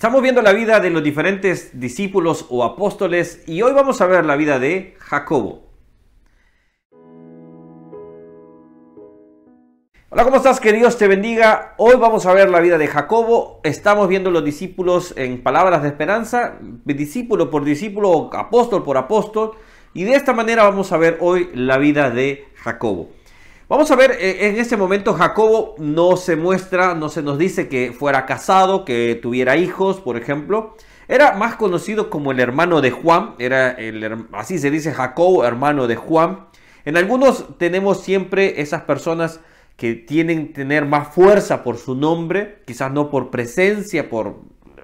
Estamos viendo la vida de los diferentes discípulos o apóstoles y hoy vamos a ver la vida de Jacobo. Hola, ¿cómo estás? Que Dios te bendiga. Hoy vamos a ver la vida de Jacobo. Estamos viendo los discípulos en palabras de esperanza, discípulo por discípulo, apóstol por apóstol. Y de esta manera vamos a ver hoy la vida de Jacobo. Vamos a ver, eh, en este momento Jacobo no se muestra, no se nos dice que fuera casado, que tuviera hijos, por ejemplo. Era más conocido como el hermano de Juan, era el, así se dice Jacobo, hermano de Juan. En algunos tenemos siempre esas personas que tienen tener más fuerza por su nombre, quizás no por presencia, por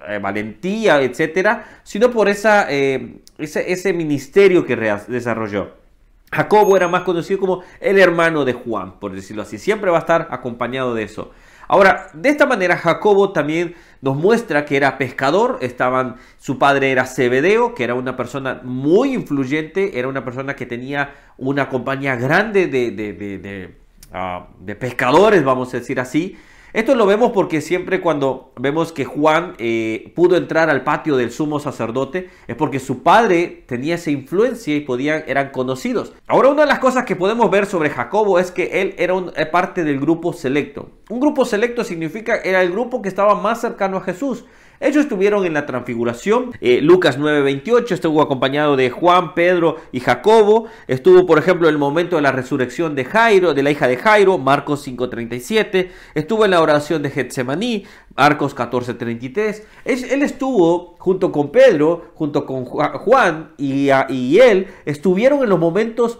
eh, valentía, etcétera, sino por esa, eh, ese, ese ministerio que desarrolló. Jacobo era más conocido como el hermano de Juan, por decirlo así. Siempre va a estar acompañado de eso. Ahora, de esta manera Jacobo también nos muestra que era pescador, estaban, su padre era Zebedeo, que era una persona muy influyente, era una persona que tenía una compañía grande de, de, de, ah, de pescadores, vamos a decir así, esto lo vemos porque siempre cuando vemos que Juan eh, pudo entrar al patio del sumo sacerdote es porque su padre tenía esa influencia y podían, eran conocidos. Ahora una de las cosas que podemos ver sobre Jacobo es que él era eh, parte del grupo selecto. Un grupo selecto significa era el grupo que estaba más cercano a Jesús. Ellos estuvieron en la transfiguración. Eh, Lucas 9:28 estuvo acompañado de Juan, Pedro y Jacobo. Estuvo, por ejemplo, en el momento de la resurrección de Jairo, de la hija de Jairo, Marcos 5:37. Estuvo en la oración de Getsemaní, Marcos 14:33. Él, él, estuvo junto con Pedro, junto con Juan y, y él, estuvieron en los momentos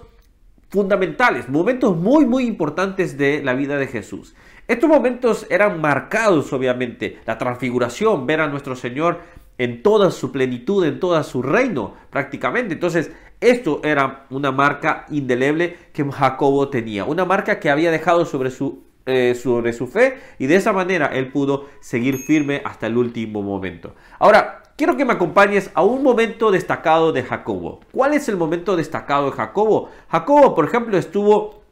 fundamentales, momentos muy, muy importantes de la vida de Jesús. Estos momentos eran marcados, obviamente, la transfiguración, ver a nuestro Señor en toda su plenitud, en todo su reino, prácticamente. Entonces, esto era una marca indeleble que Jacobo tenía, una marca que había dejado sobre su, eh, sobre su fe y de esa manera él pudo seguir firme hasta el último momento. Ahora, quiero que me acompañes a un momento destacado de Jacobo. ¿Cuál es el momento destacado de Jacobo? Jacobo, por ejemplo, estuvo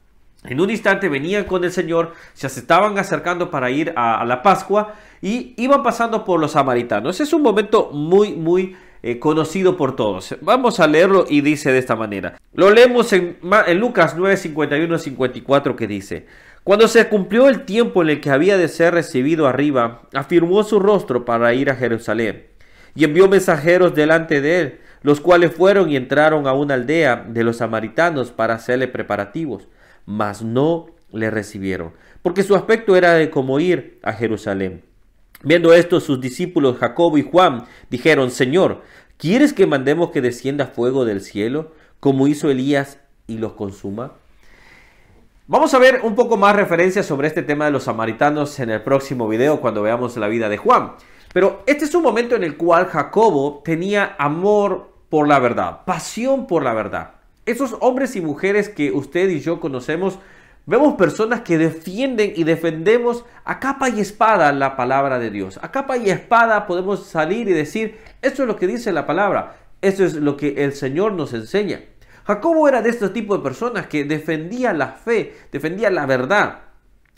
en un instante venían con el Señor, se estaban acercando para ir a, la Pascua y iban pasando por los samaritanos. Es un momento muy, muy eh, conocido por todos. Vamos a leerlo y dice de esta manera. Lo leemos en, en Lucas 9, 51 54 que dice. Cuando se cumplió el tiempo en el que había de ser recibido arriba, afirmó su rostro para ir a Jerusalén y envió mensajeros delante de él, los cuales fueron y entraron a una aldea de los samaritanos para hacerle preparativos mas no le recibieron, porque su aspecto era de como ir a Jerusalén. Viendo esto, sus discípulos Jacobo y Juan dijeron, Señor, ¿quieres que mandemos que descienda fuego del cielo, como hizo Elías y los consuma? Vamos a ver un poco más referencias sobre este tema de los samaritanos en el próximo video cuando veamos la vida de Juan. Pero este es un momento en el cual Jacobo tenía amor por la verdad, pasión por la verdad. Esos hombres y mujeres que usted y yo conocemos, vemos personas que defienden y defendemos a capa y espada la palabra de Dios. A capa y espada podemos salir y decir, esto es lo que dice la palabra, esto es lo que el Señor nos enseña. Jacobo era de este tipo de personas que defendía la fe, defendía la verdad.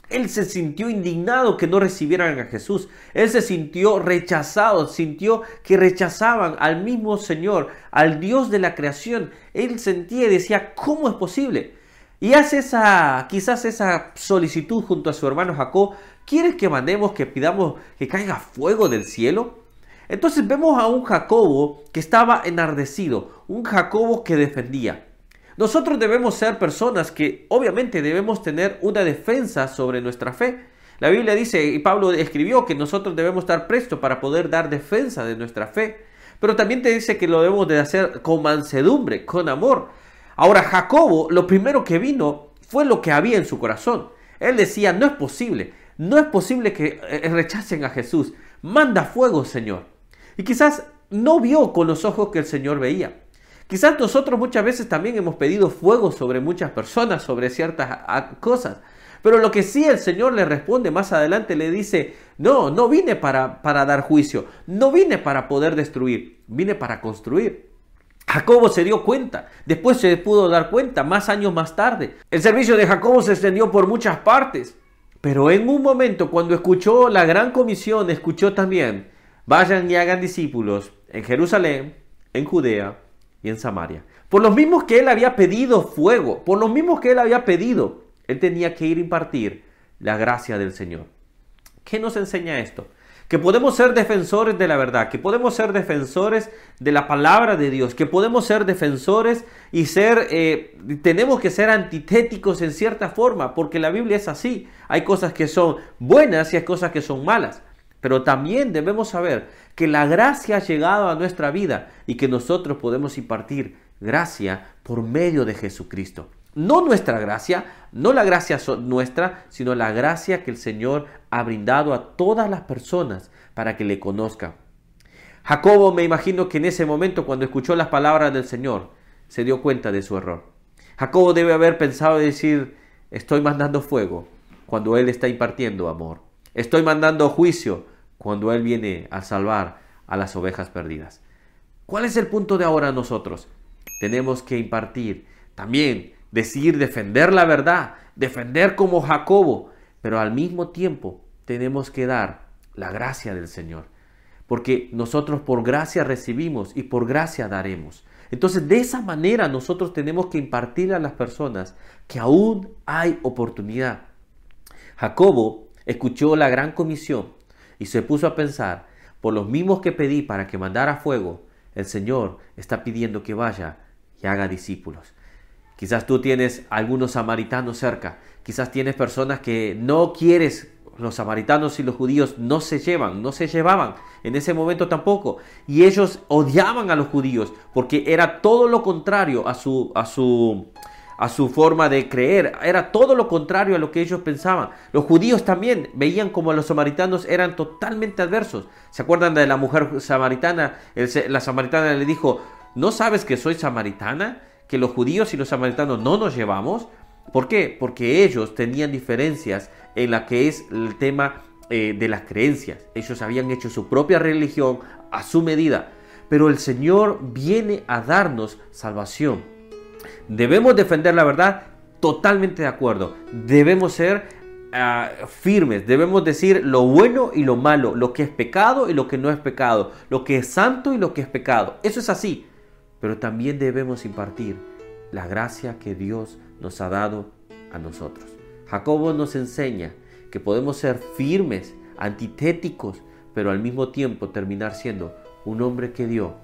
Él se sintió indignado que no recibieran a Jesús. Él se sintió rechazado, sintió que rechazaban al mismo Señor, al Dios de la creación. Él sentía y decía, ¿cómo es posible? Y hace esa, quizás esa solicitud junto a su hermano Jacob. ¿Quieres que mandemos, que pidamos que caiga fuego del cielo? Entonces vemos a un Jacobo que estaba enardecido, un Jacobo que defendía. Nosotros debemos ser personas que obviamente debemos tener una defensa sobre nuestra fe. La Biblia dice, y Pablo escribió, que nosotros debemos estar prestos para poder dar defensa de nuestra fe. Pero también te dice que lo debemos de hacer con mansedumbre, con amor. Ahora Jacobo, lo primero que vino fue lo que había en su corazón. Él decía, no es posible, no es posible que eh, rechacen a Jesús. Manda fuego, Señor. Y quizás no vio con los ojos que el Señor veía. Quizás nosotros muchas veces también hemos pedido fuego sobre muchas personas, sobre ciertas cosas. Pero lo que sí el Señor le responde más adelante, le dice, no, no vine para, para dar juicio, no vine para poder destruir, vine para construir. Jacobo se dio cuenta, después se pudo dar cuenta, más años más tarde. El servicio de Jacobo se extendió por muchas partes, pero en un momento cuando escuchó la gran comisión, escuchó también vayan y hagan discípulos en Jerusalén, en Judea en Samaria. Por los mismos que él había pedido fuego, por los mismos que él había pedido, él tenía que ir a impartir la gracia del Señor. ¿Qué nos enseña esto? Que podemos ser defensores de la verdad, que podemos ser defensores de la palabra de Dios, que podemos ser defensores y ser, eh, tenemos que ser antitéticos en cierta forma, porque la Biblia es así. Hay cosas que son buenas y hay cosas que son malas. Pero también debemos saber que la gracia ha llegado a nuestra vida y que nosotros podemos impartir gracia por medio de Jesucristo. No nuestra gracia, no la gracia nuestra, sino la gracia que el Señor ha brindado a todas las personas para que le conozcan. Jacobo me imagino que en ese momento cuando escuchó las palabras del Señor se dio cuenta de su error. Jacobo debe haber pensado decir, estoy mandando fuego cuando Él está impartiendo amor. Estoy mandando juicio cuando Él viene a salvar a las ovejas perdidas. ¿Cuál es el punto de ahora nosotros? Tenemos que impartir también decir, defender la verdad, defender como Jacobo, pero al mismo tiempo tenemos que dar la gracia del Señor, porque nosotros por gracia recibimos y por gracia daremos. Entonces de esa manera nosotros tenemos que impartir a las personas que aún hay oportunidad. Jacobo escuchó la gran comisión y se puso a pensar, por los mismos que pedí para que mandara fuego, el Señor está pidiendo que vaya y haga discípulos. Quizás tú tienes algunos samaritanos cerca. Quizás tienes personas que no quieres. Los samaritanos y los judíos no se llevan, no se llevaban en ese momento tampoco. Y ellos odiaban a los judíos porque era todo lo contrario a su, a su, a su forma de creer. Era todo lo contrario a lo que ellos pensaban. Los judíos también veían como los samaritanos eran totalmente adversos. ¿Se acuerdan de la mujer samaritana? la samaritana le dijo, ¿no sabes que soy samaritana? que los judíos y los samaritanos no nos llevamos. ¿Por qué? Porque ellos tenían diferencias en la que es el tema eh, de las creencias. Ellos habían hecho su propia religión a su medida. Pero el Señor viene a darnos salvación. Debemos defender la verdad totalmente de acuerdo. Debemos ser ah, firmes. Debemos decir lo bueno y lo malo. Lo que es pecado y lo que no es pecado. Lo que es santo y lo que es pecado. Eso es así pero también debemos impartir la gracia que Dios nos ha dado a nosotros. Jacobo nos enseña que podemos ser firmes, antitéticos, pero al mismo tiempo terminar siendo un hombre que dio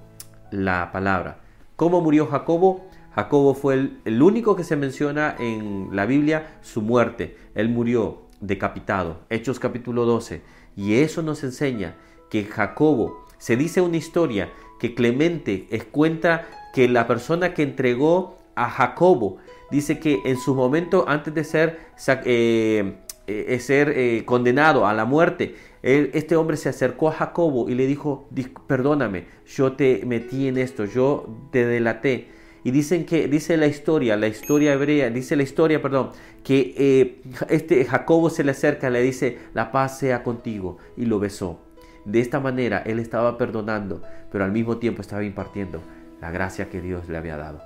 la palabra. ¿Cómo murió Jacobo? Jacobo fue el, único que se menciona en la Biblia su muerte. Él murió decapitado. Hechos capítulo 12. Y eso nos enseña que Jacobo, se dice una historia que Clemente cuenta que la persona que entregó a Jacobo dice que en su momento antes de ser, eh, eh, ser eh, condenado a la muerte, este hombre se acercó a Jacobo y le dijo, perdóname, yo te metí en esto, yo te delaté. Y dicen que, dice la historia, la historia hebrea, dice la historia, perdón, que este Jacobo se le acerca, le dice, la paz sea contigo, y lo besó. De esta manera él estaba perdonando, pero al mismo tiempo estaba impartiendo la gracia que Dios le había dado.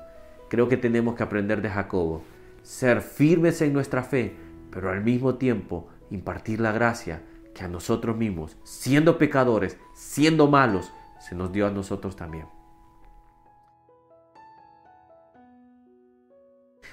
Creo que tenemos que aprender de Jacobo, ser firmes en nuestra fe, pero al mismo tiempo impartir la gracia que a nosotros mismos, siendo pecadores, siendo malos, se nos dio a nosotros también.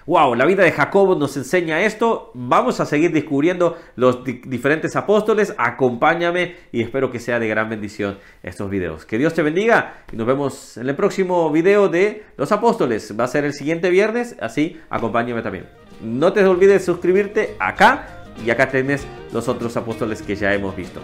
Wow, la vida de Jacobo nos enseña esto. Vamos a seguir descubriendo los diferentes apóstoles. Acompáñame y espero que sea de gran bendición estos videos. Que Dios te bendiga y nos vemos en el próximo video de los apóstoles. Va a ser el siguiente viernes, así acompáñame también. No te olvides suscribirte acá y acá tenés los otros apóstoles que ya hemos visto.